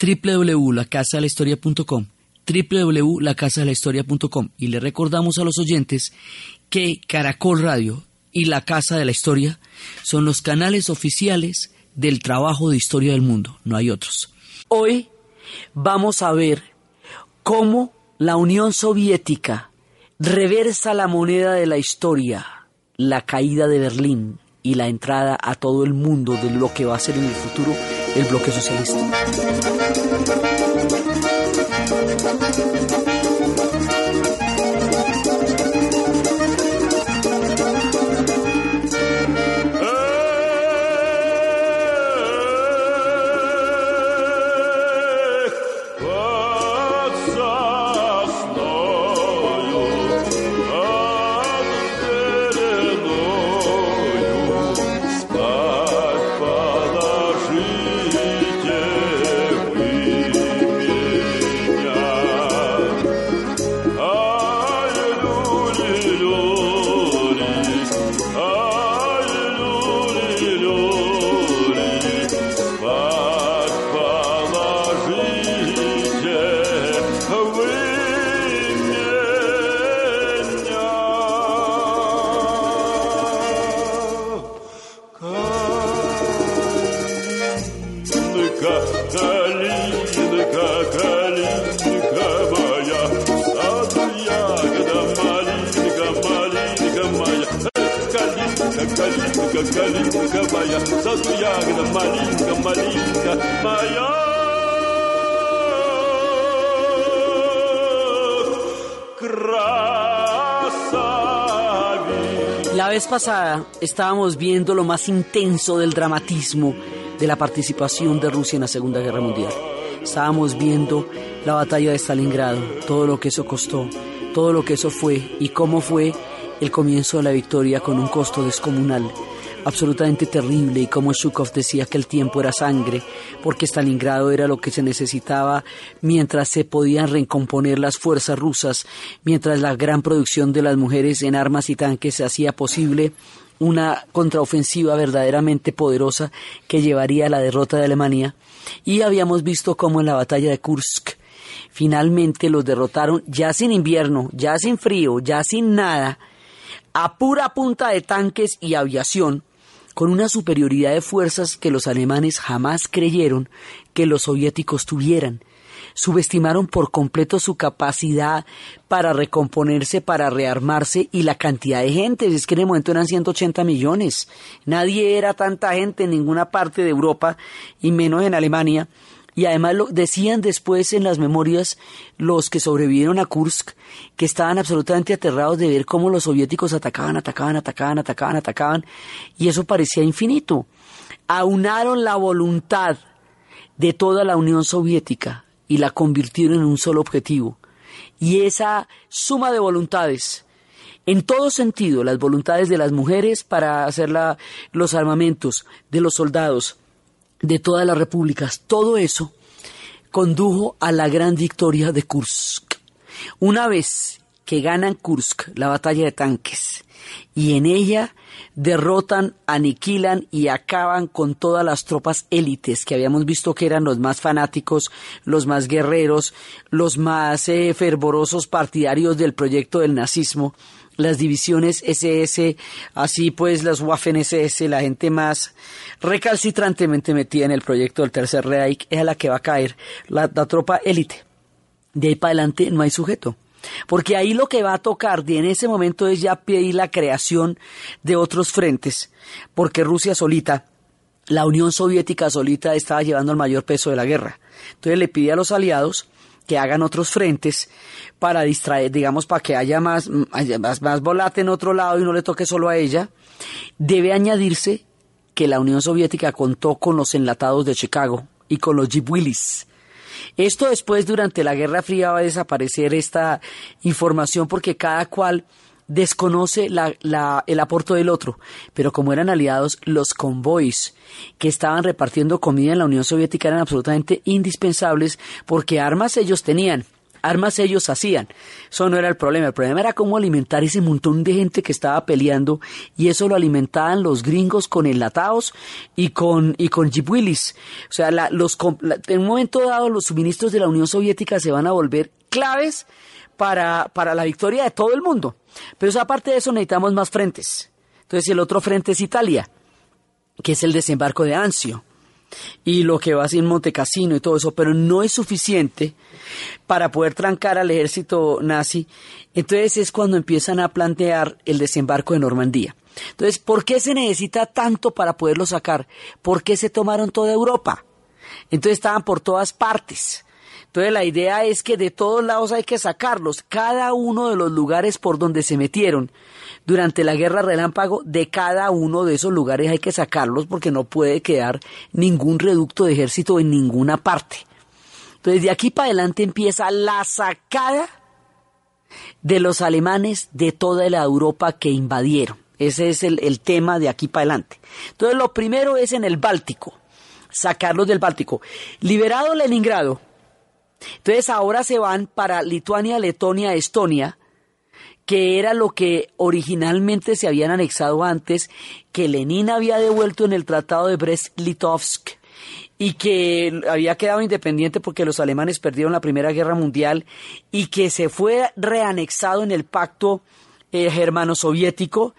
www.lacasadelahistoria.com www.lacasadelahistoria.com y le recordamos a los oyentes que Caracol Radio y La Casa de la Historia son los canales oficiales del trabajo de historia del mundo, no hay otros. Hoy vamos a ver cómo la Unión Soviética reversa la moneda de la historia, la caída de Berlín y la entrada a todo el mundo de lo que va a ser en el futuro el bloque socialista. La pasada estábamos viendo lo más intenso del dramatismo de la participación de Rusia en la Segunda Guerra Mundial. Estábamos viendo la batalla de Stalingrado, todo lo que eso costó, todo lo que eso fue y cómo fue el comienzo de la victoria con un costo descomunal absolutamente terrible y como Shukov decía que el tiempo era sangre, porque Stalingrado era lo que se necesitaba mientras se podían recomponer las fuerzas rusas, mientras la gran producción de las mujeres en armas y tanques hacía posible una contraofensiva verdaderamente poderosa que llevaría a la derrota de Alemania. Y habíamos visto cómo en la batalla de Kursk finalmente los derrotaron ya sin invierno, ya sin frío, ya sin nada, a pura punta de tanques y aviación, con una superioridad de fuerzas que los alemanes jamás creyeron que los soviéticos tuvieran. Subestimaron por completo su capacidad para recomponerse, para rearmarse y la cantidad de gente. Es que en el momento eran 180 millones. Nadie era tanta gente en ninguna parte de Europa y menos en Alemania y además lo decían después en las memorias los que sobrevivieron a Kursk que estaban absolutamente aterrados de ver cómo los soviéticos atacaban, atacaban, atacaban, atacaban, atacaban y eso parecía infinito. Aunaron la voluntad de toda la Unión Soviética y la convirtieron en un solo objetivo. Y esa suma de voluntades, en todo sentido, las voluntades de las mujeres para hacer los armamentos, de los soldados, de todas las repúblicas, todo eso condujo a la gran victoria de Kursk. Una vez que ganan Kursk, la batalla de tanques, y en ella derrotan, aniquilan y acaban con todas las tropas élites que habíamos visto que eran los más fanáticos, los más guerreros, los más eh, fervorosos partidarios del proyecto del nazismo, las divisiones SS, así pues las Waffen SS, la gente más recalcitrantemente metida en el proyecto del Tercer Reich, es a la que va a caer la, tropa élite. De ahí para adelante no hay sujeto. Porque ahí lo que va a tocar de en ese momento es ya pedir la creación de otros frentes, porque Rusia solita, la Unión Soviética solita estaba llevando el mayor peso de la guerra. Entonces le pide a los aliados que hagan otros frentes para distraer, digamos, para que haya más, más, más volate en otro lado y no le toque solo a ella, debe añadirse que la Unión Soviética contó con los enlatados de Chicago y con los Jeep Willys. Esto después, durante la Guerra Fría, va a desaparecer esta información porque cada cual desconoce el aporte del otro, pero como eran aliados, los convoys que estaban repartiendo comida en la Unión Soviética eran absolutamente indispensables porque armas ellos tenían armas ellos hacían. Eso no era el problema. El problema era cómo alimentar ese montón de gente que estaba peleando y eso lo alimentaban los gringos con enlatados y con, y con O sea, los, en un momento dado los suministros de la Unión Soviética se van a volver claves para, para la victoria de todo el mundo. Pero aparte de eso necesitamos más frentes. Entonces el otro frente es Italia, que es el desembarco de Anzio y lo que va a ser Montecassino y todo eso, pero no es suficiente para poder trancar al ejército nazi. Entonces es cuando empiezan a plantear el desembarco de Normandía. Entonces, ¿por qué se necesita tanto para poderlo sacar? ¿Por qué se tomaron toda Europa? Entonces estaban por todas partes. Entonces la idea es que de todos lados hay que sacarlos. Cada uno de los lugares por donde se metieron durante la guerra relámpago, de cada uno de esos lugares hay que sacarlos porque no puede quedar ningún reducto de ejército en ninguna parte. Entonces de aquí para adelante empieza la sacada de los alemanes de toda la Europa que invadieron. Ese es el, el tema de aquí para adelante. Entonces lo primero es en el Báltico, sacarlos del Báltico. Liberado Leningrado, entonces ahora se van para Lituania, Letonia, Estonia, que era lo que originalmente se habían anexado antes, que Lenin había devuelto en el Tratado de Brest-Litovsk y que había quedado independiente porque los alemanes perdieron la Primera Guerra Mundial y que se fue reanexado en el pacto eh, germano-soviético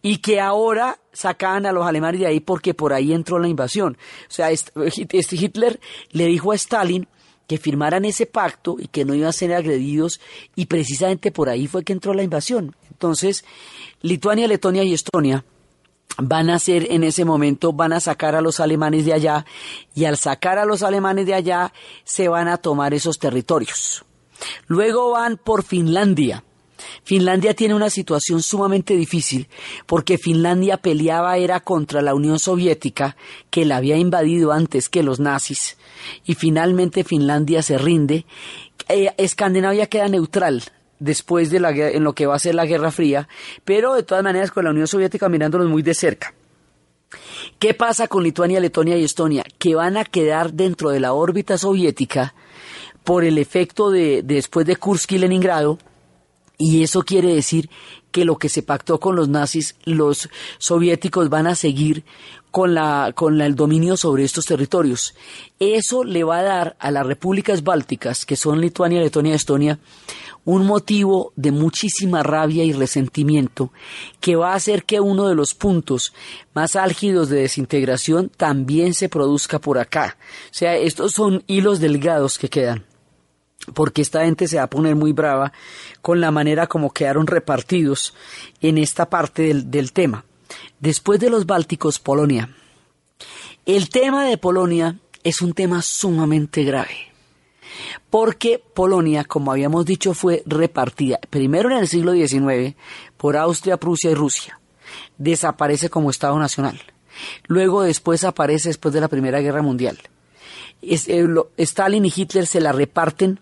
y que ahora sacaban a los alemanes de ahí porque por ahí entró la invasión. O sea, este Hitler le dijo a Stalin que firmaran ese pacto y que no iban a ser agredidos y precisamente por ahí fue que entró la invasión. Entonces, Lituania, Letonia y Estonia van a ser en ese momento, van a sacar a los alemanes de allá y al sacar a los alemanes de allá se van a tomar esos territorios. Luego van por Finlandia. Finlandia tiene una situación sumamente difícil porque Finlandia peleaba era contra la Unión Soviética que la había invadido antes que los nazis y finalmente Finlandia se rinde. Eh, Escandinavia queda neutral después de la en lo que va a ser la Guerra Fría, pero de todas maneras con la Unión Soviética mirándolos muy de cerca. ¿Qué pasa con Lituania, Letonia y Estonia? Que van a quedar dentro de la órbita soviética por el efecto de, de después de Kursk y Leningrado, y eso quiere decir que lo que se pactó con los nazis, los soviéticos van a seguir con, la, con el dominio sobre estos territorios. Eso le va a dar a las repúblicas bálticas, que son Lituania, Letonia y Estonia, un motivo de muchísima rabia y resentimiento que va a hacer que uno de los puntos más álgidos de desintegración también se produzca por acá. O sea, estos son hilos delgados que quedan porque esta gente se va a poner muy brava con la manera como quedaron repartidos en esta parte del, del tema. Después de los Bálticos, Polonia. El tema de Polonia es un tema sumamente grave, porque Polonia, como habíamos dicho, fue repartida primero en el siglo XIX por Austria, Prusia y Rusia. Desaparece como Estado Nacional. Luego después aparece después de la Primera Guerra Mundial. Eh, Stalin y Hitler se la reparten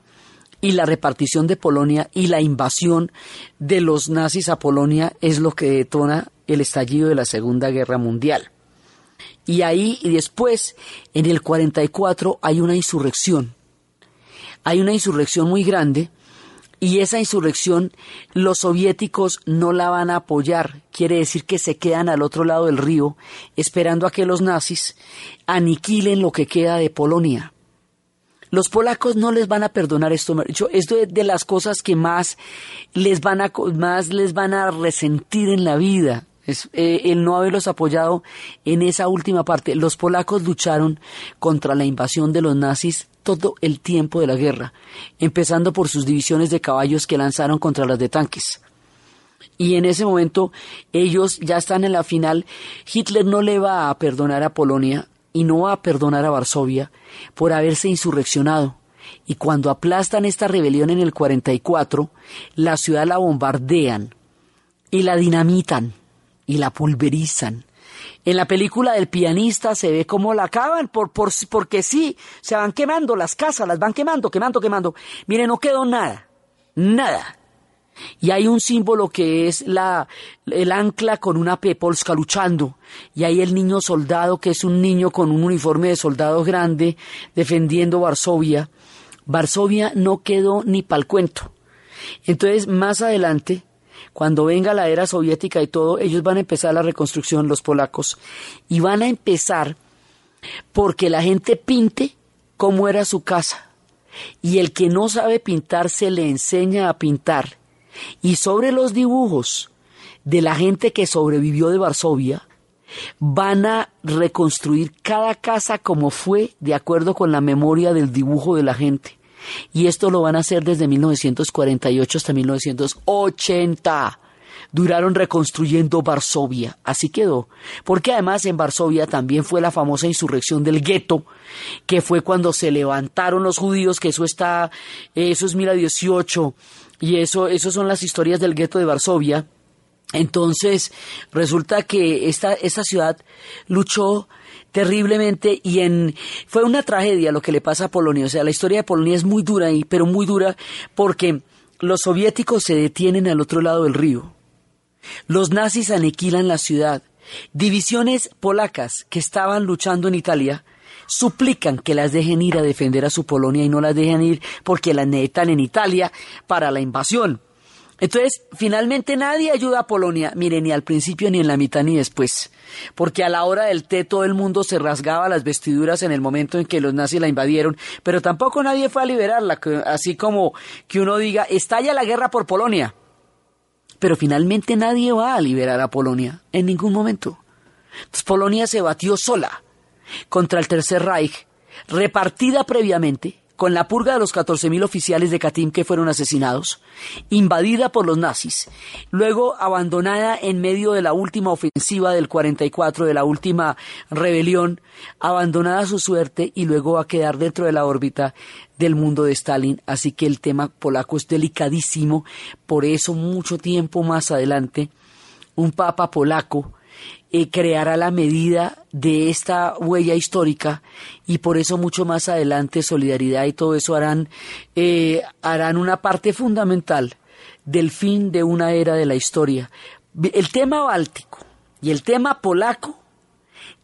y la repartición de Polonia y la invasión de los nazis a Polonia es lo que detona el estallido de la Segunda Guerra Mundial. Y ahí y después, en el 44, hay una insurrección. Hay una insurrección muy grande y esa insurrección los soviéticos no la van a apoyar. Quiere decir que se quedan al otro lado del río esperando a que los nazis aniquilen lo que queda de Polonia. Los polacos no les van a perdonar esto. Esto es de las cosas que más les van a, más les van a resentir en la vida. Es, eh, el no haberlos apoyado en esa última parte. Los polacos lucharon contra la invasión de los nazis todo el tiempo de la guerra, empezando por sus divisiones de caballos que lanzaron contra las de tanques. Y en ese momento ellos ya están en la final. Hitler no le va a perdonar a Polonia y no va a perdonar a Varsovia por haberse insurreccionado. Y cuando aplastan esta rebelión en el 44, la ciudad la bombardean y la dinamitan y la pulverizan En la película del pianista se ve cómo la acaban, por, por, porque sí, se van quemando las casas, las van quemando, quemando, quemando. Mire, no quedó nada, nada. Y hay un símbolo que es la, el ancla con una pepolska luchando. Y hay el niño soldado, que es un niño con un uniforme de soldado grande, defendiendo Varsovia. Varsovia no quedó ni pa'l cuento. Entonces, más adelante, cuando venga la era soviética y todo, ellos van a empezar la reconstrucción, los polacos, y van a empezar porque la gente pinte cómo era su casa. Y el que no sabe pintar se le enseña a pintar. Y sobre los dibujos de la gente que sobrevivió de Varsovia, van a reconstruir cada casa como fue de acuerdo con la memoria del dibujo de la gente. Y esto lo van a hacer desde 1948 hasta 1980. Duraron reconstruyendo Varsovia, así quedó. Porque además en Varsovia también fue la famosa insurrección del gueto, que fue cuando se levantaron los judíos, que eso está, eso es 1918, y eso, eso son las historias del gueto de Varsovia. Entonces, resulta que esta, esta ciudad luchó terriblemente y en fue una tragedia lo que le pasa a Polonia. O sea, la historia de Polonia es muy dura y pero muy dura porque los soviéticos se detienen al otro lado del río. Los nazis aniquilan la ciudad. Divisiones polacas que estaban luchando en Italia suplican que las dejen ir a defender a su Polonia y no las dejen ir porque las necesitan en Italia para la invasión. Entonces, finalmente nadie ayuda a Polonia, mire, ni al principio, ni en la mitad, ni después. Porque a la hora del té todo el mundo se rasgaba las vestiduras en el momento en que los nazis la invadieron, pero tampoco nadie fue a liberarla, así como que uno diga, estalla la guerra por Polonia. Pero finalmente nadie va a liberar a Polonia, en ningún momento. Entonces Polonia se batió sola contra el Tercer Reich, repartida previamente, con la purga de los 14.000 oficiales de Katyn que fueron asesinados, invadida por los nazis, luego abandonada en medio de la última ofensiva del 44, de la última rebelión, abandonada a su suerte y luego va a quedar dentro de la órbita del mundo de Stalin. Así que el tema polaco es delicadísimo, por eso mucho tiempo más adelante, un papa polaco, eh, creará la medida de esta huella histórica y por eso mucho más adelante solidaridad y todo eso harán, eh, harán una parte fundamental del fin de una era de la historia. El tema báltico y el tema polaco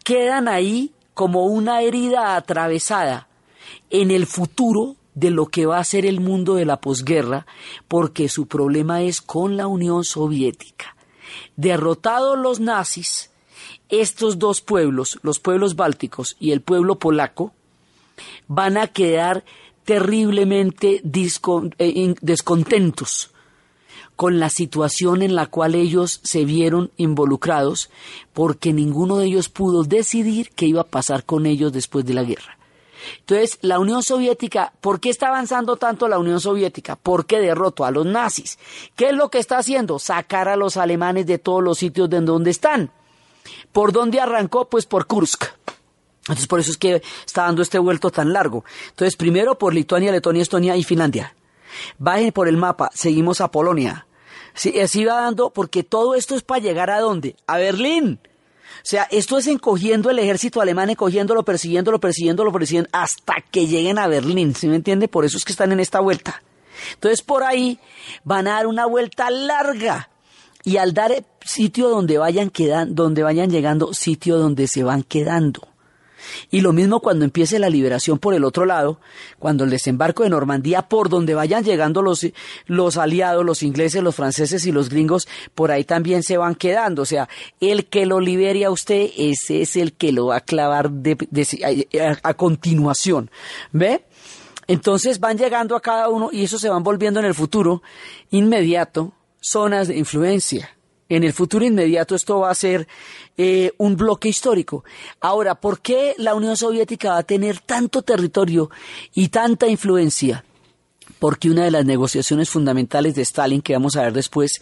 quedan ahí como una herida atravesada en el futuro de lo que va a ser el mundo de la posguerra, porque su problema es con la Unión Soviética. Derrotados los nazis, estos dos pueblos, los pueblos bálticos y el pueblo polaco, van a quedar terriblemente eh, descontentos con la situación en la cual ellos se vieron involucrados, porque ninguno de ellos pudo decidir qué iba a pasar con ellos después de la guerra. Entonces, la Unión Soviética, ¿por qué está avanzando tanto la Unión Soviética? Porque derrotó a los nazis. ¿Qué es lo que está haciendo? Sacar a los alemanes de todos los sitios de donde están. ¿Por dónde arrancó? Pues por Kursk. Entonces por eso es que está dando este vuelto tan largo. Entonces primero por Lituania, Letonia, Estonia y Finlandia. Bajen por el mapa, seguimos a Polonia. Sí, así va dando, porque todo esto es para llegar a dónde? A Berlín. O sea, esto es encogiendo el ejército alemán, encogiéndolo, persiguiéndolo, persiguiéndolo, persiguiendo, hasta que lleguen a Berlín. ¿Sí me entiende? Por eso es que están en esta vuelta. Entonces por ahí van a dar una vuelta larga y al dar sitio donde vayan quedando, donde vayan llegando, sitio donde se van quedando. Y lo mismo cuando empiece la liberación por el otro lado, cuando el desembarco de Normandía, por donde vayan llegando los, los aliados, los ingleses, los franceses y los gringos, por ahí también se van quedando. O sea, el que lo libere a usted, ese es el que lo va a clavar a, a continuación. ¿Ve? Entonces van llegando a cada uno y eso se van volviendo en el futuro inmediato zonas de influencia. En el futuro inmediato esto va a ser eh, un bloque histórico. Ahora, ¿por qué la Unión Soviética va a tener tanto territorio y tanta influencia? Porque una de las negociaciones fundamentales de Stalin, que vamos a ver después,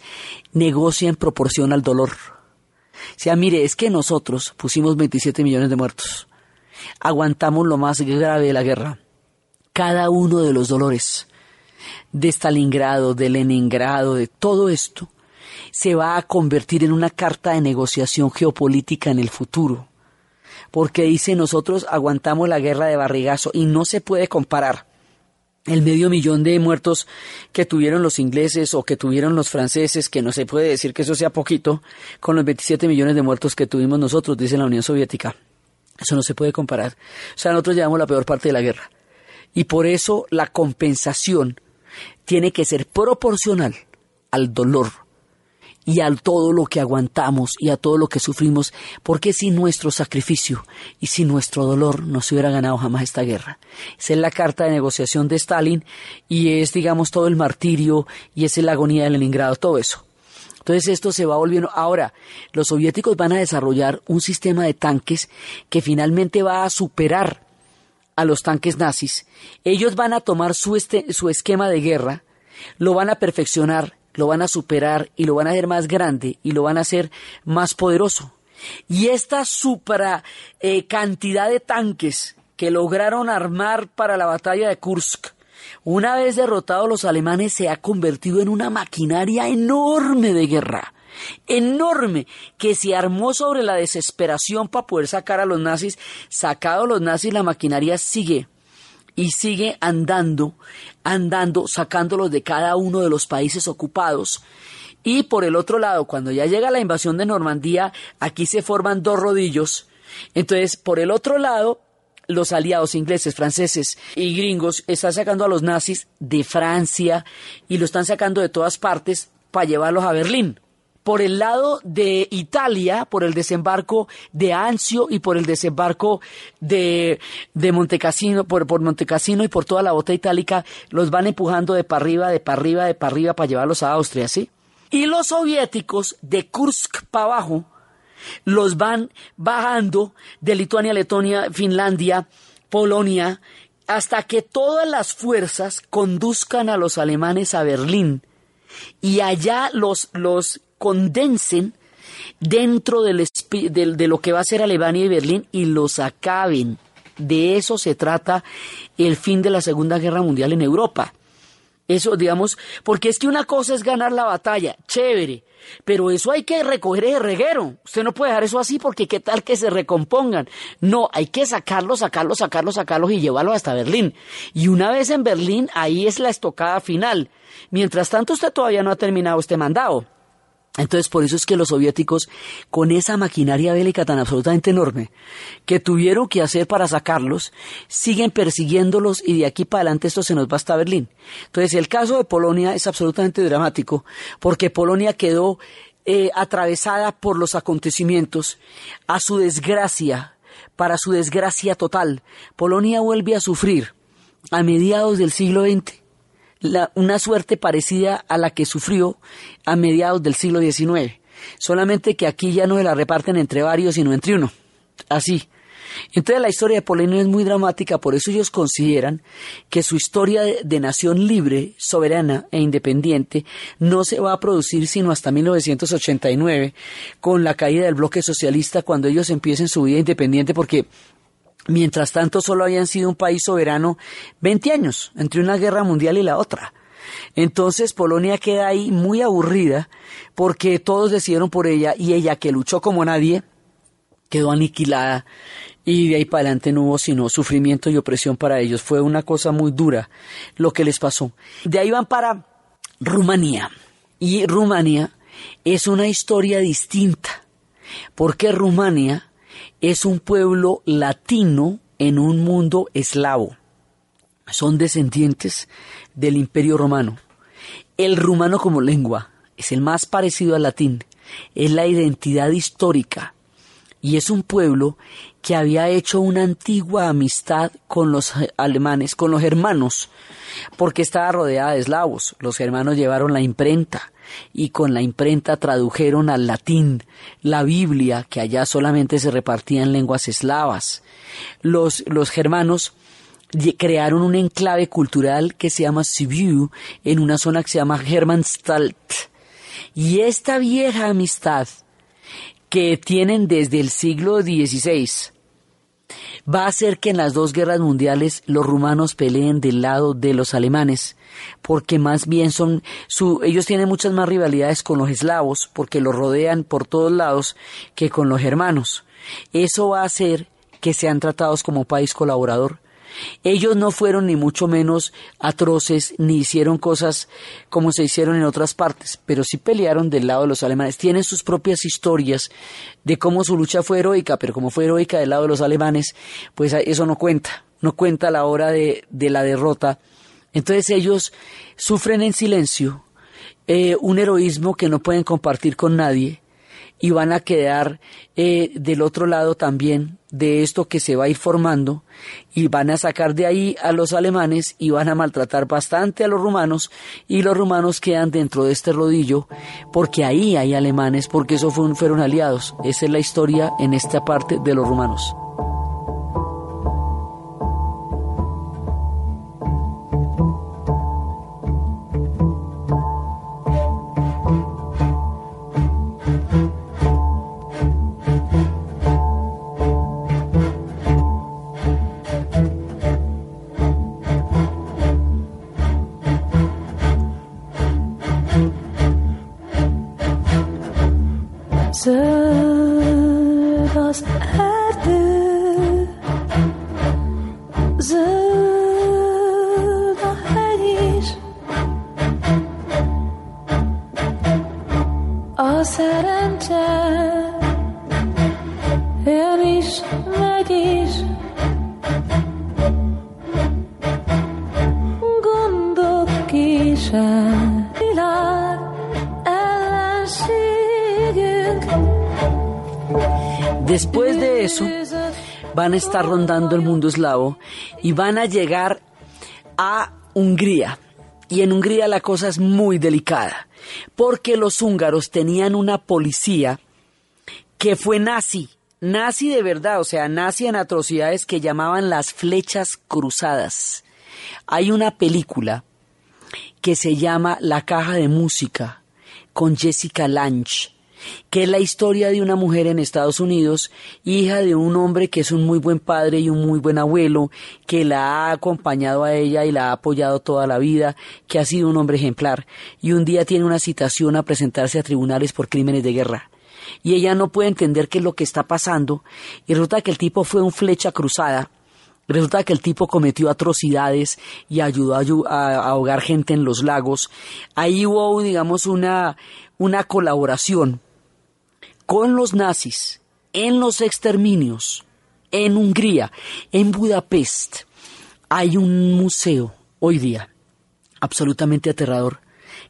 negocia en proporción al dolor. O sea, mire, es que nosotros pusimos 27 millones de muertos. Aguantamos lo más grave de la guerra. Cada uno de los dolores de Stalingrado, de Leningrado, de todo esto, se va a convertir en una carta de negociación geopolítica en el futuro. Porque dice nosotros aguantamos la guerra de barrigazo y no se puede comparar el medio millón de muertos que tuvieron los ingleses o que tuvieron los franceses, que no se puede decir que eso sea poquito, con los 27 millones de muertos que tuvimos nosotros, dice la Unión Soviética. Eso no se puede comparar. O sea, nosotros llevamos la peor parte de la guerra. Y por eso la compensación tiene que ser proporcional al dolor y a todo lo que aguantamos y a todo lo que sufrimos, porque sin nuestro sacrificio y sin nuestro dolor no se hubiera ganado jamás esta guerra. Esa es la carta de negociación de Stalin y es, digamos, todo el martirio y es la agonía de Leningrado, todo eso. Entonces esto se va volviendo. Ahora, los soviéticos van a desarrollar un sistema de tanques que finalmente va a superar a los tanques nazis. Ellos van a tomar su, este, su esquema de guerra, lo van a perfeccionar lo van a superar y lo van a hacer más grande y lo van a hacer más poderoso. Y esta supra eh, cantidad de tanques que lograron armar para la batalla de Kursk, una vez derrotados los alemanes, se ha convertido en una maquinaria enorme de guerra enorme que se armó sobre la desesperación para poder sacar a los nazis. Sacado los nazis, la maquinaria sigue y sigue andando, andando, sacándolos de cada uno de los países ocupados. Y por el otro lado, cuando ya llega la invasión de Normandía, aquí se forman dos rodillos. Entonces, por el otro lado, los aliados ingleses, franceses y gringos están sacando a los nazis de Francia y lo están sacando de todas partes para llevarlos a Berlín por el lado de Italia, por el desembarco de Anzio y por el desembarco de, de Montecassino, por, por Montecassino y por toda la bota itálica, los van empujando de para arriba, de para arriba, de para arriba para llevarlos a Austria, ¿sí? Y los soviéticos de Kursk para abajo los van bajando de Lituania, Letonia, Finlandia, Polonia, hasta que todas las fuerzas conduzcan a los alemanes a Berlín y allá los, los condensen dentro del, de lo que va a ser Alemania y Berlín y los acaben. De eso se trata el fin de la Segunda Guerra Mundial en Europa. Eso, digamos, porque es que una cosa es ganar la batalla, chévere, pero eso hay que recoger el reguero. Usted no puede dejar eso así porque qué tal que se recompongan. No, hay que sacarlos, sacarlos, sacarlos, sacarlos y llevarlos hasta Berlín. Y una vez en Berlín, ahí es la estocada final. Mientras tanto, usted todavía no ha terminado este mandado. Entonces, por eso es que los soviéticos, con esa maquinaria bélica tan absolutamente enorme que tuvieron que hacer para sacarlos, siguen persiguiéndolos y de aquí para adelante esto se nos va hasta Berlín. Entonces, el caso de Polonia es absolutamente dramático porque Polonia quedó eh, atravesada por los acontecimientos. A su desgracia, para su desgracia total, Polonia vuelve a sufrir a mediados del siglo XX una suerte parecida a la que sufrió a mediados del siglo XIX. Solamente que aquí ya no se la reparten entre varios, sino entre uno. Así. Entonces la historia de Polonia es muy dramática, por eso ellos consideran que su historia de, nación libre, soberana e independiente no se va a producir sino hasta 1989, con la caída del bloque socialista, cuando ellos empiecen su vida independiente, porque Mientras tanto, solo habían sido un país soberano 20 años, entre una guerra mundial y la otra. Entonces Polonia queda ahí muy aburrida porque todos decidieron por ella y ella que luchó como nadie quedó aniquilada y de ahí para adelante no hubo sino sufrimiento y opresión para ellos. Fue una cosa muy dura lo que les pasó. De ahí van para Rumanía y Rumanía es una historia distinta porque Rumanía es un pueblo latino en un mundo eslavo. Son descendientes del Imperio Romano. El rumano como lengua es el más parecido al latín, es la identidad histórica y es un pueblo que había hecho una antigua amistad con los alemanes, con los germanos, porque estaba rodeada de eslavos. Los germanos llevaron la imprenta y con la imprenta tradujeron al latín la Biblia, que allá solamente se repartía en lenguas eslavas. Los, los germanos crearon un enclave cultural que se llama Sibiu, en una zona que se llama Hermannstalt. Y esta vieja amistad que tienen desde el siglo XVI va a hacer que en las dos guerras mundiales los rumanos peleen del lado de los alemanes, porque más bien son ellos tienen muchas más rivalidades con los eslavos, porque los rodean por todos lados, que con los germanos. Eso va a hacer que sean tratados como país colaborador ellos no fueron ni mucho menos atroces ni hicieron cosas como se hicieron en otras partes, pero sí pelearon del lado de los alemanes. Tienen sus propias historias de cómo su lucha fue heroica, pero como fue heroica del lado de los alemanes, pues eso no cuenta, no cuenta a la hora de, la derrota. Entonces ellos sufren en silencio eh, un heroísmo que no pueden compartir con nadie y van a quedar eh, del otro lado también de esto que se va a ir formando y van a sacar de ahí a los alemanes y van a maltratar bastante a los rumanos y los rumanos quedan dentro de este rodillo porque ahí hay alemanes porque esos fueron aliados. Esa es la historia en esta parte de los rumanos. Van a estar rondando el mundo eslavo y van a llegar a Hungría. Y en Hungría la cosa es muy delicada, porque los húngaros tenían una policía que fue nazi, nazi de verdad, o sea, nazi en atrocidades que llamaban las flechas cruzadas. Hay una película que se llama La caja de música con Jessica Lange que es la historia de una mujer en Estados Unidos, hija de un hombre que es un muy buen padre y un muy buen abuelo, que la ha acompañado a ella y la ha apoyado toda la vida, que ha sido un hombre ejemplar, y un día tiene una citación a presentarse a tribunales por crímenes de guerra. Y ella no puede entender qué es lo que está pasando, y resulta que el tipo fue un flecha cruzada, Resulta que el tipo cometió atrocidades y ayudó a, ahogar gente en los lagos. Ahí hubo, digamos, una, una colaboración con los nazis en los exterminios en Hungría, en Budapest, hay un museo hoy día absolutamente aterrador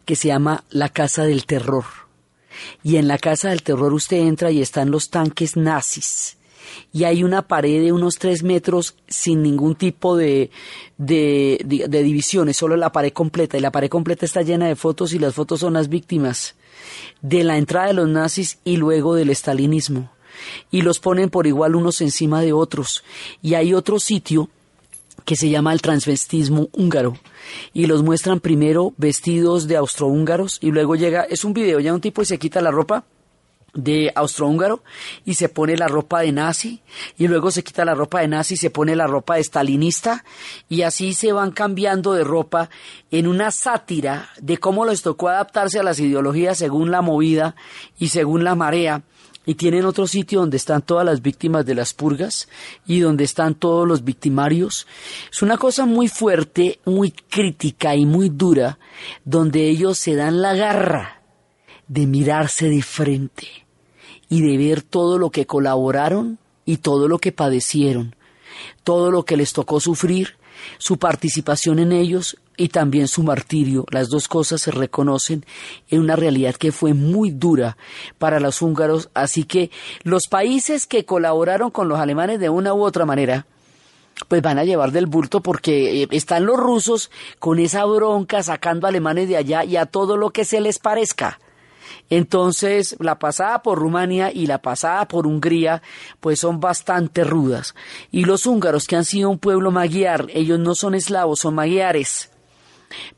que se llama la Casa del Terror. Y en la Casa del Terror usted entra y están los tanques nazis. Y hay una pared de unos tres metros sin ningún tipo de, de, divisiones, solo la pared completa. Y la pared completa está llena de fotos y las fotos son las víctimas de la entrada de los nazis y luego del estalinismo. Y los ponen por igual unos encima de otros. Y hay otro sitio que se llama el transvestismo húngaro. Y los muestran primero vestidos de austrohúngaros y luego llega, es un video, ya un tipo y se quita la ropa de austrohúngaro y se pone la ropa de nazi y luego se quita la ropa de nazi y se pone la ropa de stalinista y así se van cambiando de ropa en una sátira de cómo les tocó adaptarse a las ideologías según la movida y según la marea y tienen otro sitio donde están todas las víctimas de las purgas y donde están todos los victimarios. Es una cosa muy fuerte, muy crítica y muy dura, donde ellos se dan la garra de mirarse de frente y de ver todo lo que colaboraron y todo lo que padecieron, todo lo que les tocó sufrir, su participación en ellos y también su martirio. Las dos cosas se reconocen en una realidad que fue muy dura para los húngaros, así que los países que colaboraron con los alemanes de una u otra manera, pues van a llevar del bulto porque eh, están los rusos con esa bronca sacando alemanes de allá y a todo lo que se les parezca. Entonces, la pasada por Rumania y la pasada por Hungría, pues son bastante rudas. Y los húngaros, que han sido un pueblo magiar, ellos no son eslavos, son magiares.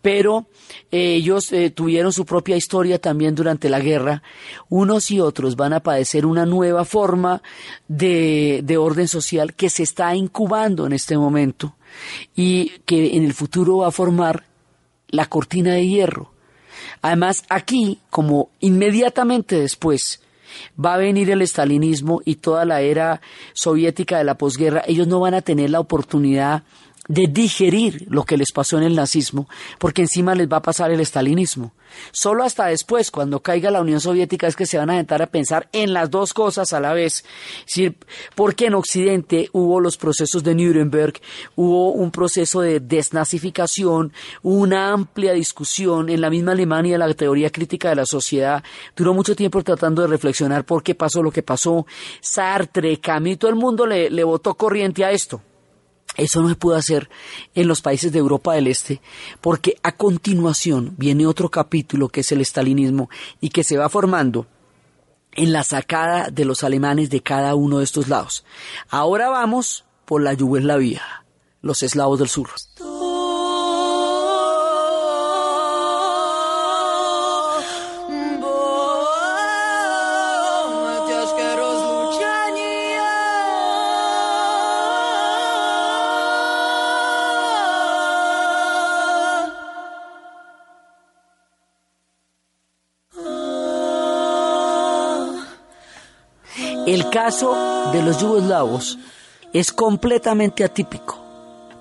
pero eh, ellos eh, tuvieron su propia historia también durante la guerra. Unos y otros van a padecer una nueva forma de, de orden social que se está incubando en este momento y que en el futuro va a formar la cortina de hierro. Además, aquí, como inmediatamente después, va a venir el estalinismo y toda la era soviética de la posguerra, ellos no van a tener la oportunidad de digerir lo que les pasó en el nazismo, porque encima les va a pasar el estalinismo. Solo hasta después, cuando caiga la Unión Soviética, es que se van a sentar a pensar en las dos cosas a la vez. porque en Occidente hubo los procesos de Nuremberg, hubo un proceso de desnazificación, una amplia discusión en la misma Alemania, la teoría crítica de la sociedad. Duró mucho tiempo tratando de reflexionar por qué pasó lo que pasó. Sartre, Camus, todo el mundo le, le votó corriente a esto. Eso no se pudo hacer en los países de Europa del Este, porque a continuación viene otro capítulo que es el estalinismo y que se va formando en la sacada de los alemanes de cada uno de estos lados. Ahora vamos por la Yugoslavia, los eslavos del sur. El caso de los yugoslavos es completamente atípico,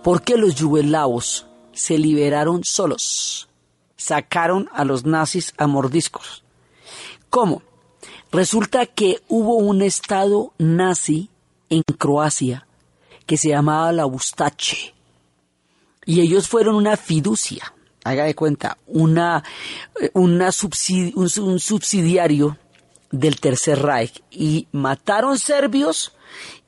porque los yugoslavos se liberaron solos, sacaron a los nazis a mordiscos. ¿Cómo? Resulta que hubo un estado nazi en Croacia que se llamaba la Bustache y ellos fueron una fiducia, haga de cuenta, una, una un subsidiario del Tercer Reich y mataron serbios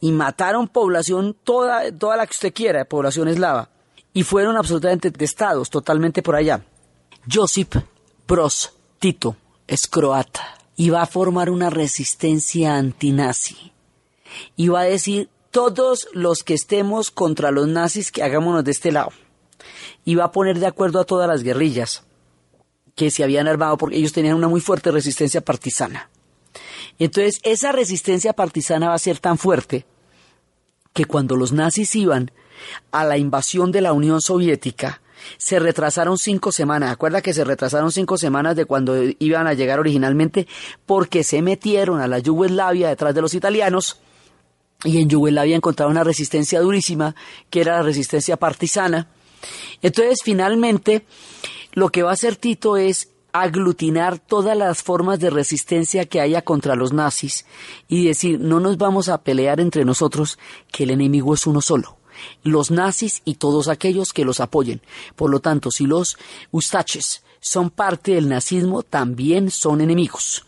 y mataron población toda, toda la que usted quiera, población eslava, y fueron absolutamente testados totalmente por allá. Josip Broz Tito es croata y va a formar una resistencia antinazi y va a decir todos los que estemos contra los nazis que hagámonos de este lado y va a poner de acuerdo a todas las guerrillas que se habían armado porque ellos tenían una muy fuerte resistencia partisana. Entonces, esa resistencia partisana va a ser tan fuerte que cuando los nazis iban a la invasión de la Unión Soviética, se retrasaron cinco semanas. Acuerda que se retrasaron cinco semanas de cuando iban a llegar originalmente porque se metieron a la Yugoslavia detrás de los italianos y en Yugoslavia encontraron una resistencia durísima que era la resistencia partisana. Entonces, finalmente, lo que va a hacer Tito es aglutinar todas las formas de resistencia que haya contra los nazis y decir no nos vamos a pelear entre nosotros, que el enemigo es uno solo, los nazis y todos aquellos que los apoyen. Por lo tanto, si los ustaches son parte del nazismo, también son enemigos.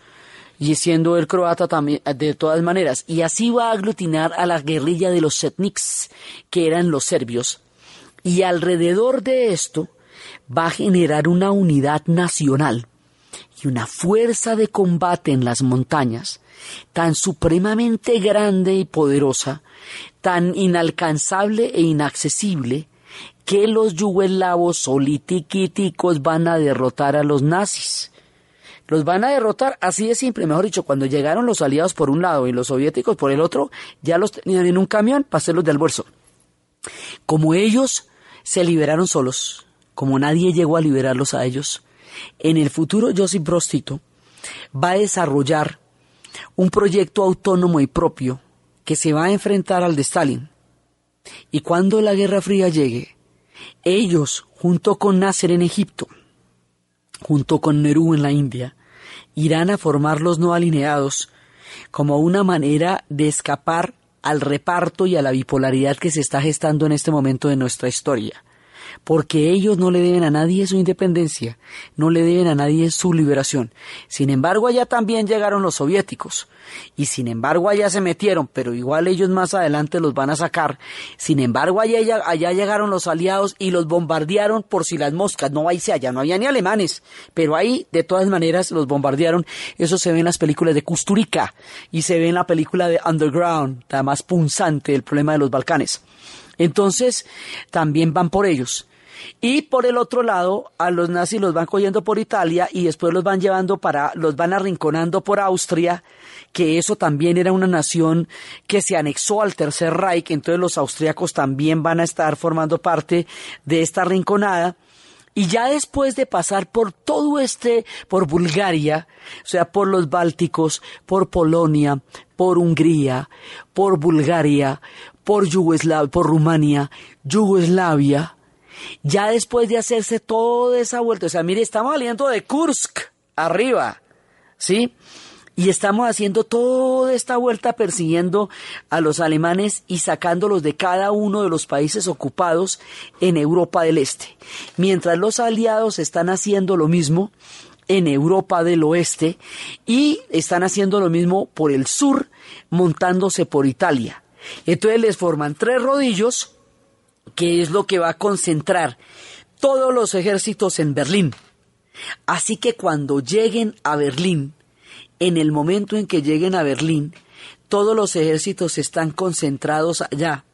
Y siendo el croata también, de todas maneras. Y así va a aglutinar a la guerrilla de los setniks, que eran los serbios. Y alrededor de esto, va a generar una unidad nacional y una fuerza de combate en las montañas tan supremamente grande y poderosa, tan inalcanzable e inaccesible, que los yugoslavos solitiquiticos van a derrotar a los nazis. Los van a derrotar así de simple, mejor dicho, cuando llegaron los aliados por un lado y los soviéticos por el otro, ya los tenían en un camión para hacerlos de almuerzo. Como ellos se liberaron solos, como nadie llegó a liberarlos a ellos, en el futuro Josip Broz Tito va a desarrollar un proyecto autónomo y propio que se va a enfrentar al de Stalin. Y cuando la Guerra Fría llegue, ellos, junto con Nasser en Egipto, junto con Nerú en la India, irán a formar los no alineados como una manera de escapar al reparto y a la bipolaridad que se está gestando en este momento de nuestra historia porque ellos no le deben a nadie su independencia, no le deben a nadie su liberación. Sin embargo, allá también llegaron los soviéticos, y sin embargo allá se metieron, pero igual ellos más adelante los van a sacar. Sin embargo, allá, allá llegaron los aliados y los bombardearon por si las moscas, no ahí se allá, no había ni alemanes, pero ahí de todas maneras los bombardearon. Eso se ve en las películas de Kusturica y se ve en la película de Underground, la más punzante, el problema de los Balcanes. Entonces, también van por ellos. Y por el otro lado, a los nazis los van cogiendo por Italia y después los van llevando para, los van arrinconando por Austria, que eso también era una nación que se anexó al Tercer Reich, entonces los austriacos también van a estar formando parte de esta rinconada. Y ya después de pasar por todo este, por Bulgaria, o sea, por los Bálticos, por Polonia, por Hungría, por Bulgaria, por Yugoslavia, por Rumania, Yugoslavia, ya después de hacerse toda esa vuelta, o sea, mire, estamos saliendo de Kursk arriba, ¿sí? Y estamos haciendo toda esta vuelta persiguiendo a los alemanes y sacándolos de cada uno de los países ocupados en Europa del Este. Mientras los aliados están haciendo lo mismo en Europa del Oeste y están haciendo lo mismo por el sur, montándose por Italia. Entonces les forman tres rodillos, que es lo que va a concentrar todos los ejércitos en Berlín. Así que cuando lleguen a Berlín, en el momento en que lleguen a Berlín, todos los ejércitos están concentrados allá.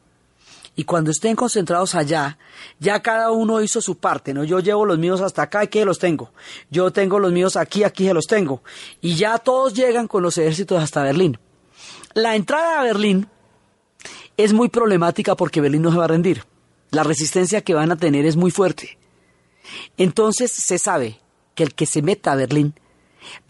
Y cuando estén concentrados allá, ya cada uno hizo su parte, ¿no? Yo llevo los míos hasta acá, aquí los tengo. Yo tengo los míos aquí, aquí se los tengo. Y ya todos llegan con los ejércitos hasta Berlín. La entrada a Berlín es muy problemática porque Berlín no se va a rendir. La resistencia que van a tener es muy fuerte. Entonces se sabe que el que se meta a Berlín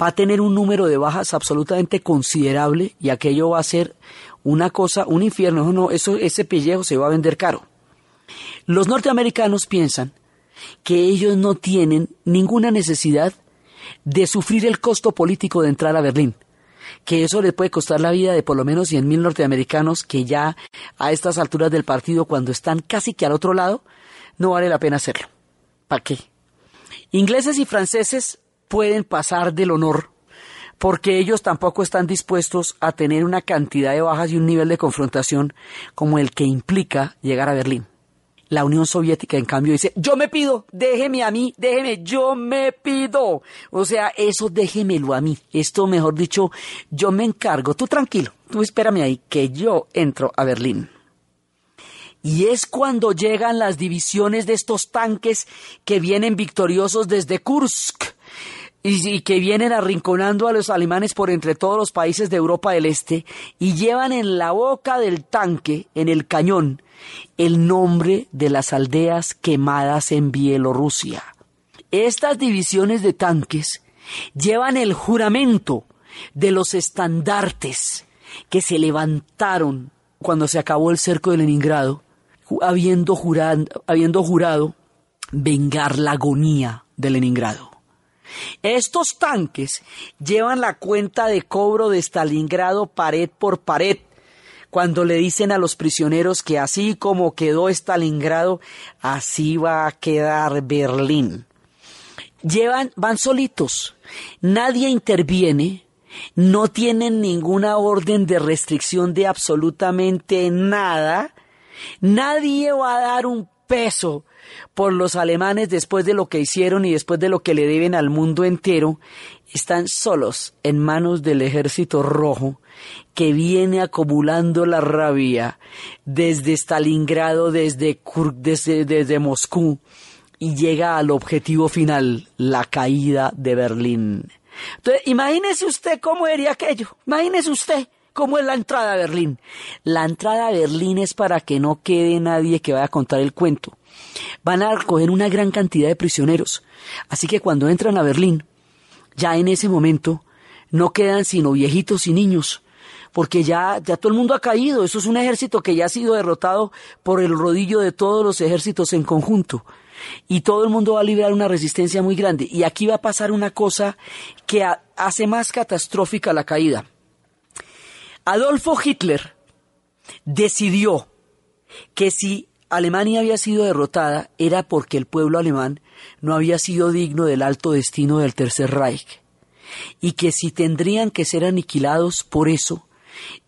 va a tener un número de bajas absolutamente considerable y aquello va a ser una cosa, un infierno. No, eso, ese pellejo se va a vender caro. Los norteamericanos piensan que ellos no tienen ninguna necesidad de sufrir el costo político de entrar a Berlín, que eso le puede costar la vida de por lo menos 100.000 norteamericanos que ya a estas alturas del partido, cuando están casi que al otro lado, no vale la pena hacerlo. ¿Para qué? Ingleses y franceses pueden pasar del honor porque ellos tampoco están dispuestos a tener una cantidad de bajas y un nivel de confrontación como el que implica llegar a Berlín. La Unión Soviética, en cambio, dice, yo me pido, déjeme a mí, déjeme, yo me pido. O sea, eso déjemelo a mí. Esto, mejor dicho, yo me encargo. Tú tranquilo, tú espérame ahí, que yo entro a Berlín. Y es cuando llegan las divisiones de estos tanques que vienen victoriosos desde Kursk y, que vienen arrinconando a los alemanes por entre todos los países de Europa del Este y llevan en la boca del tanque, en el cañón, el nombre de las aldeas quemadas en Bielorrusia. Estas divisiones de tanques llevan el juramento de los estandartes que se levantaron cuando se acabó el cerco de Leningrado, habiendo jurado, habiendo jurado vengar la agonía de Leningrado. Estos tanques llevan la cuenta de cobro de Stalingrado pared por pared, cuando le dicen a los prisioneros que así como quedó Stalingrado, así va a quedar Berlín. Llevan, van solitos, nadie interviene, no tienen ninguna orden de restricción de absolutamente nada, nadie va a dar un peso por los alemanes después de lo que hicieron y después de lo que le deben al mundo entero, están solos en manos del ejército rojo que viene acumulando la rabia desde Stalingrado, desde, desde, desde Moscú y llega al objetivo final, la caída de Berlín. Entonces, imagínese usted cómo sería aquello. Imagínese usted cómo es la entrada a Berlín. La entrada a Berlín es para que no quede nadie que vaya a contar el cuento van a recoger una gran cantidad de prisioneros. Así que cuando entran a Berlín, ya en ese momento, no quedan sino viejitos y niños, porque ya, ya todo el mundo ha caído. Eso es un ejército que ya ha sido derrotado por el rodillo de todos los ejércitos en conjunto. Y todo el mundo va a librar una resistencia muy grande. Y aquí va a pasar una cosa que hace más catastrófica la caída. Adolfo Hitler decidió que si Alemania había sido derrotada era porque el pueblo alemán no había sido digno del alto destino del Tercer Reich, y que si tendrían que ser aniquilados por eso,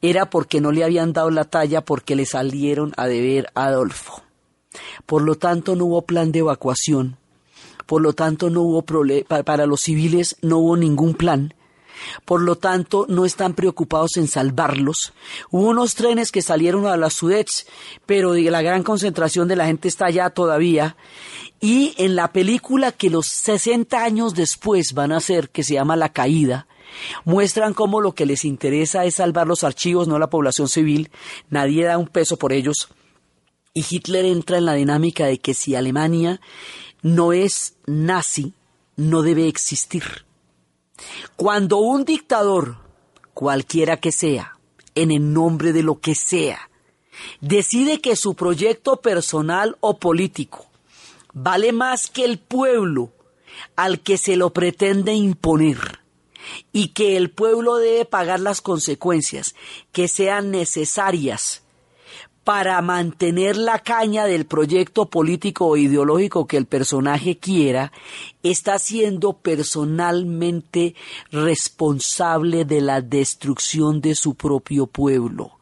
era porque no le habían dado la talla porque le salieron a deber a Adolfo. Por lo tanto, no hubo plan de evacuación, por lo tanto, no hubo para los civiles no hubo ningún plan, por lo tanto no están preocupados en salvarlos. Hubo unos trenes que salieron a las Sudets, pero la gran concentración de la gente está allá todavía. Y en la película que los 60 años después van a hacer, que se llama La Caída, muestran cómo lo que les interesa es salvar los archivos, no la población civil, nadie da un peso por ellos. Y Hitler entra en la dinámica de que si Alemania no es nazi, no debe existir. Cuando un dictador, cualquiera que sea, en el nombre de lo que sea, decide que su proyecto personal o político vale más que el pueblo al que se lo pretende imponer y que el pueblo debe pagar las consecuencias que sean necesarias para mantener la caña del proyecto político o ideológico que el personaje quiera, está siendo personalmente responsable de la destrucción de su propio pueblo.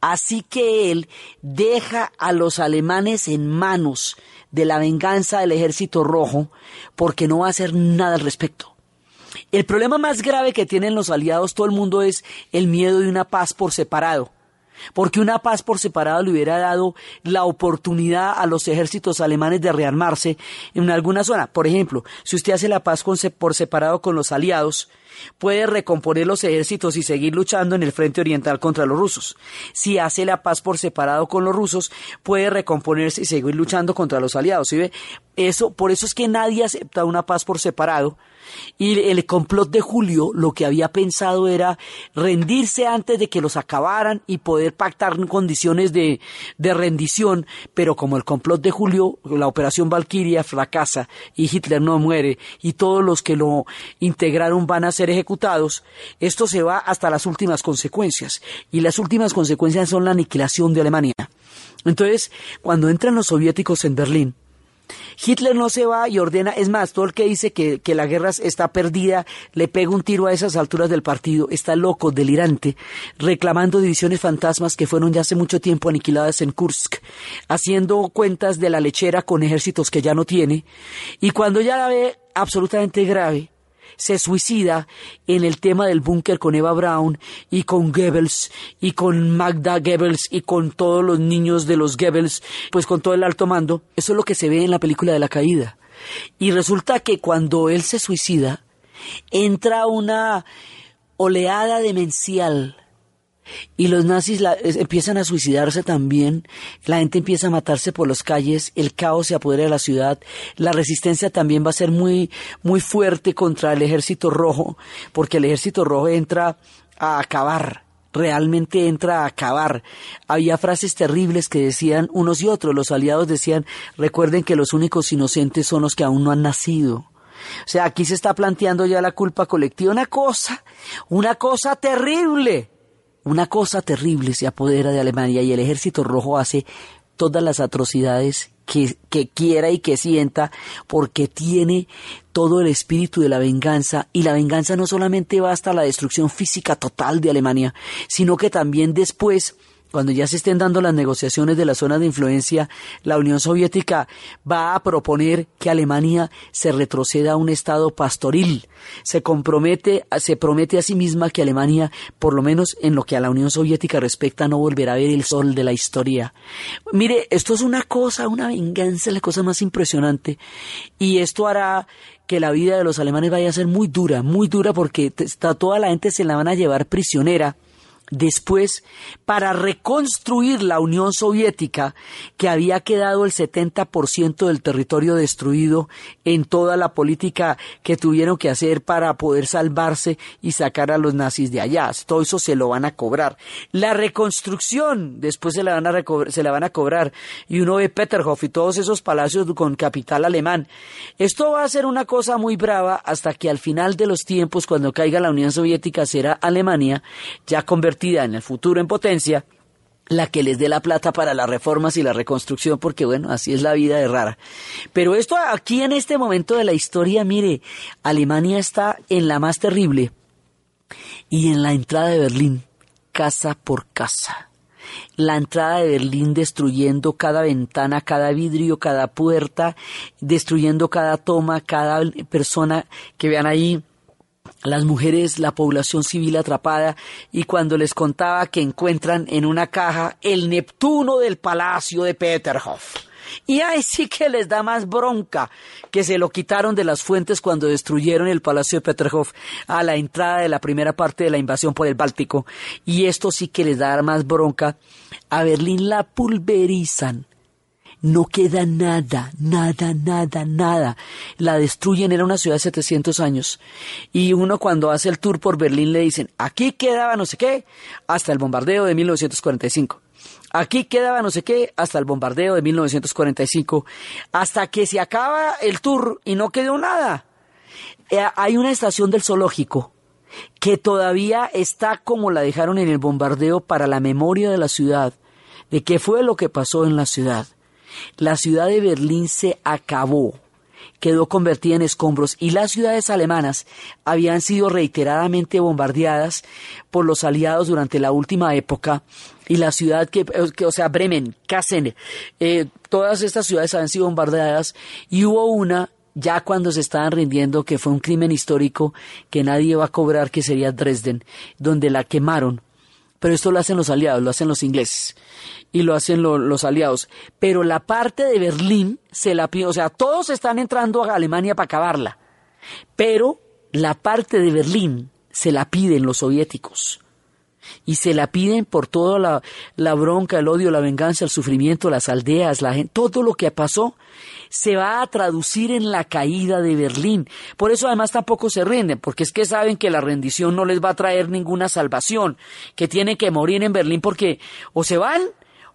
Así que él deja a los alemanes en manos de la venganza del ejército rojo porque no va a hacer nada al respecto. El problema más grave que tienen los aliados todo el mundo es el miedo de una paz por separado porque una paz por separado le hubiera dado la oportunidad a los ejércitos alemanes de rearmarse en alguna zona. Por ejemplo, si usted hace la paz por separado con los aliados, puede recomponer los ejércitos y seguir luchando en el frente oriental contra los rusos. Si hace la paz por separado con los rusos, puede recomponerse y seguir luchando contra los aliados. ¿sí ve? Eso, por eso es que nadie acepta una paz por separado, y el complot de Julio lo que había pensado era rendirse antes de que los acabaran y poder pactar condiciones de, de rendición, pero como el complot de Julio, la operación Valkyria fracasa y Hitler no muere y todos los que lo integraron van a ser ejecutados, esto se va hasta las últimas consecuencias y las últimas consecuencias son la aniquilación de Alemania. Entonces, cuando entran los soviéticos en Berlín, Hitler no se va y ordena, es más, todo el que dice que, que la guerra está perdida, le pega un tiro a esas alturas del partido, está loco, delirante, reclamando divisiones fantasmas que fueron ya hace mucho tiempo aniquiladas en Kursk, haciendo cuentas de la lechera con ejércitos que ya no tiene, y cuando ya la ve absolutamente grave, se suicida en el tema del búnker con Eva Braun y con Goebbels y con Magda Goebbels y con todos los niños de los Goebbels, pues con todo el alto mando. Eso es lo que se ve en la película de la caída. Y resulta que cuando él se suicida, entra una oleada demencial y los nazis empiezan a suicidarse también, la gente empieza a matarse por las calles, el caos se apodera de la ciudad, la resistencia también va a ser muy, muy fuerte contra el ejército rojo, porque el ejército rojo entra a acabar, realmente entra a acabar. Había frases terribles que decían unos y otros, los aliados decían, recuerden que los únicos inocentes son los que aún no han nacido. O sea, aquí se está planteando ya la culpa colectiva, una cosa, una cosa terrible. Una cosa terrible se apodera de Alemania y el ejército rojo hace todas las atrocidades que, que, quiera y que sienta, porque tiene todo el espíritu de la venganza, y la venganza no solamente va hasta la destrucción física total de Alemania, sino que también después cuando ya se estén dando las negociaciones de la zona de influencia, la Unión Soviética va a proponer que Alemania se retroceda a un estado pastoril. Se compromete, se promete a sí misma que Alemania, por lo menos en lo que a la Unión Soviética respecta, no volverá a ver el sol de la historia. Mire, esto es una cosa, una venganza, la cosa más impresionante. Y esto hará que la vida de los alemanes vaya a ser muy dura, muy dura porque toda la gente se la van a llevar prisionera Después, para reconstruir la Unión Soviética, que había quedado el 70% del territorio destruido en toda la política que tuvieron que hacer para poder salvarse y sacar a los nazis de allá. Todo eso se lo van a cobrar. La reconstrucción, después se la van a, se la van a cobrar. Y uno ve Peterhof y todos esos palacios con capital alemán. Esto va a ser una cosa muy brava hasta que al final de los tiempos, cuando caiga la Unión Soviética, será Alemania, ya convertida en el futuro en potencia, la que les dé la plata para las reformas y la reconstrucción, porque bueno, así es la vida de rara. Pero esto aquí en este momento de la historia, mire, Alemania está en la más terrible y en la entrada de Berlín, casa por casa. La entrada de Berlín destruyendo cada ventana, cada vidrio, cada puerta, destruyendo cada toma, cada persona que vean ahí las mujeres, la población civil atrapada, y cuando les contaba que encuentran en una caja el Neptuno del Palacio de Peterhof. Y ahí sí que les da más bronca que se lo quitaron de las fuentes cuando destruyeron el Palacio de Peterhof a la entrada de la primera parte de la invasión por el Báltico. Y esto sí que les da más bronca. A Berlín la pulverizan no queda nada, nada, nada, nada. La destruyen, era una ciudad de 700 años. Y uno cuando hace el tour por Berlín le dicen, aquí quedaba no sé qué, hasta el bombardeo de 1945. Aquí quedaba no sé qué hasta el bombardeo de 1945, hasta que se acaba el tour y no quedó nada. Eh, hay una estación del zoológico que todavía está como la dejaron en el bombardeo para la memoria de la ciudad, de qué fue lo que pasó en la ciudad. La ciudad de Berlín se acabó, quedó convertida en escombros y las ciudades alemanas habían sido reiteradamente bombardeadas por los aliados durante la última época y la ciudad que, o sea, Bremen, Kassel, eh, todas estas ciudades habían sido bombardeadas y hubo una ya cuando se estaban rindiendo que fue un crimen histórico que nadie va a cobrar que sería Dresden, donde la quemaron. Pero esto lo hacen los aliados, lo hacen los ingleses y lo hacen los aliados. Pero la parte de Berlín se la pide, o sea, todos están entrando a Alemania para acabarla. Pero la parte de Berlín se la piden los soviéticos. Y se la piden por toda la, la bronca, el odio, la venganza, el sufrimiento, las aldeas, la gente, todo lo que pasó se va a traducir en la caída de Berlín. Por eso además tampoco se rinden, porque es que saben que la rendición no les va a traer ninguna salvación, que tienen que morir en Berlín porque o se van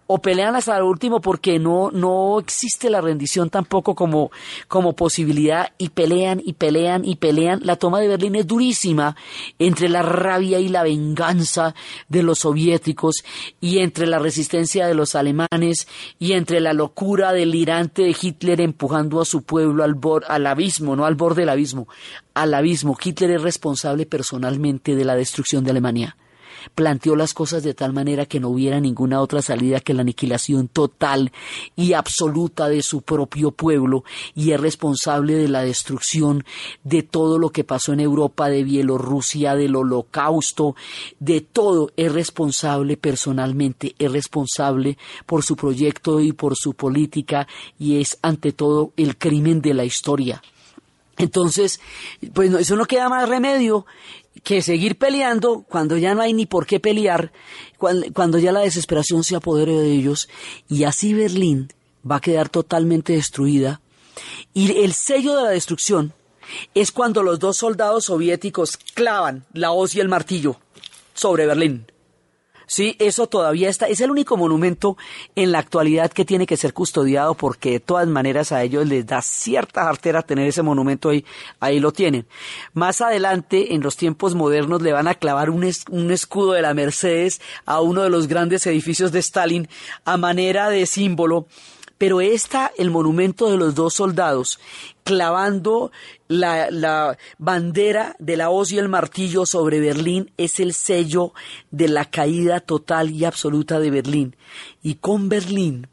o pelean hasta el último porque no, no existe la rendición tampoco como, como posibilidad y pelean y pelean y pelean. La toma de Berlín es durísima entre la rabia y la venganza de los soviéticos y entre la resistencia de los alemanes y entre la locura delirante de Hitler empujando a su pueblo al, al abismo, no al borde del abismo, al abismo. Hitler es responsable personalmente de la destrucción de Alemania planteó las cosas de tal manera que no hubiera ninguna otra salida que la aniquilación total y absoluta de su propio pueblo y es responsable de la destrucción de todo lo que pasó en Europa, de Bielorrusia, del holocausto, de todo. Es responsable personalmente, es responsable por su proyecto y por su política y es ante todo el crimen de la historia. Entonces, pues eso no queda más remedio que seguir peleando cuando ya no hay ni por qué pelear, cuando, ya la desesperación se apodere de ellos, y así Berlín va a quedar totalmente destruida. Y el sello de la destrucción es cuando los dos soldados soviéticos clavan la hoz y el martillo sobre Berlín. Sí, eso todavía está, es el único monumento en la actualidad que tiene que ser custodiado porque de todas maneras a ellos les da cierta artera tener ese monumento ahí, ahí lo tienen. Más adelante, en los tiempos modernos, le van a clavar un, un escudo de la Mercedes a uno de los grandes edificios de Stalin a manera de símbolo pero esta, el monumento de los dos soldados, clavando la, bandera de la hoz y el martillo sobre Berlín, es el sello de la caída total y absoluta de Berlín. Y con Berlín,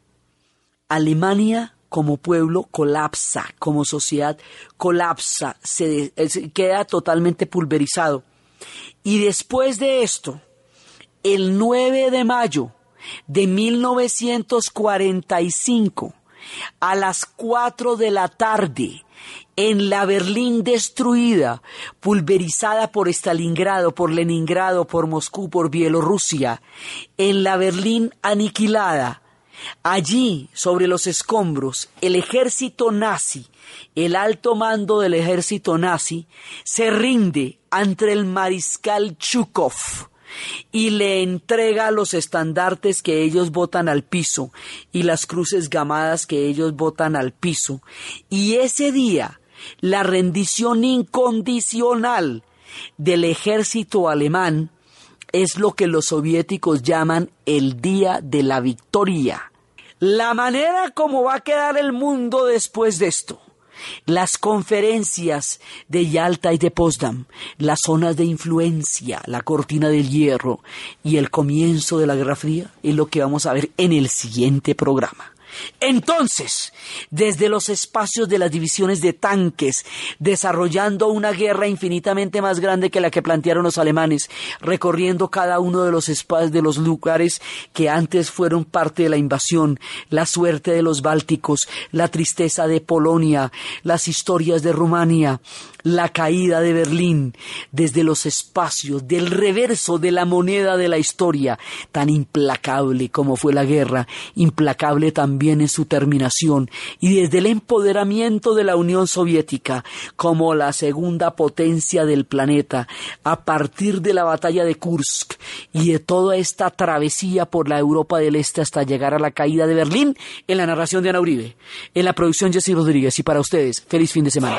Alemania como pueblo colapsa, como sociedad colapsa, se queda totalmente pulverizado. Y después de esto, el 9 de mayo de 1945 a las 4 de la tarde en la Berlín destruida, pulverizada por Stalingrado, por Leningrado, por Moscú, por Bielorrusia, en la Berlín aniquilada, allí sobre los escombros, el ejército nazi, el alto mando del ejército nazi, se rinde ante el mariscal Chukov, y le entrega los estandartes que ellos botan al piso y las cruces gamadas que ellos botan al piso. Y ese día, la rendición incondicional del ejército alemán es lo que los soviéticos llaman el día de la victoria. La manera como va a quedar el mundo después de esto las conferencias de Yalta y de Potsdam, las zonas de influencia, la cortina del hierro y el comienzo de la Guerra Fría es lo que vamos a ver en el siguiente programa. Entonces, desde los espacios de las divisiones de tanques, desarrollando una guerra infinitamente más grande que la que plantearon los alemanes, recorriendo cada uno de los espacios de los lugares que antes fueron parte de la invasión, la suerte de los bálticos, la tristeza de Polonia, las historias de Rumania, la caída de Berlín, desde los espacios del reverso de la moneda de la historia, tan implacable como fue la guerra, implacable también en su terminación, y desde el empoderamiento de la Unión Soviética como la segunda potencia del planeta, a partir de la batalla de Kursk y de toda esta travesía por la Europa del Este hasta llegar a la caída de Berlín, en la narración de Ana Uribe, en la producción Jessy Rodríguez, y para ustedes, feliz fin de semana.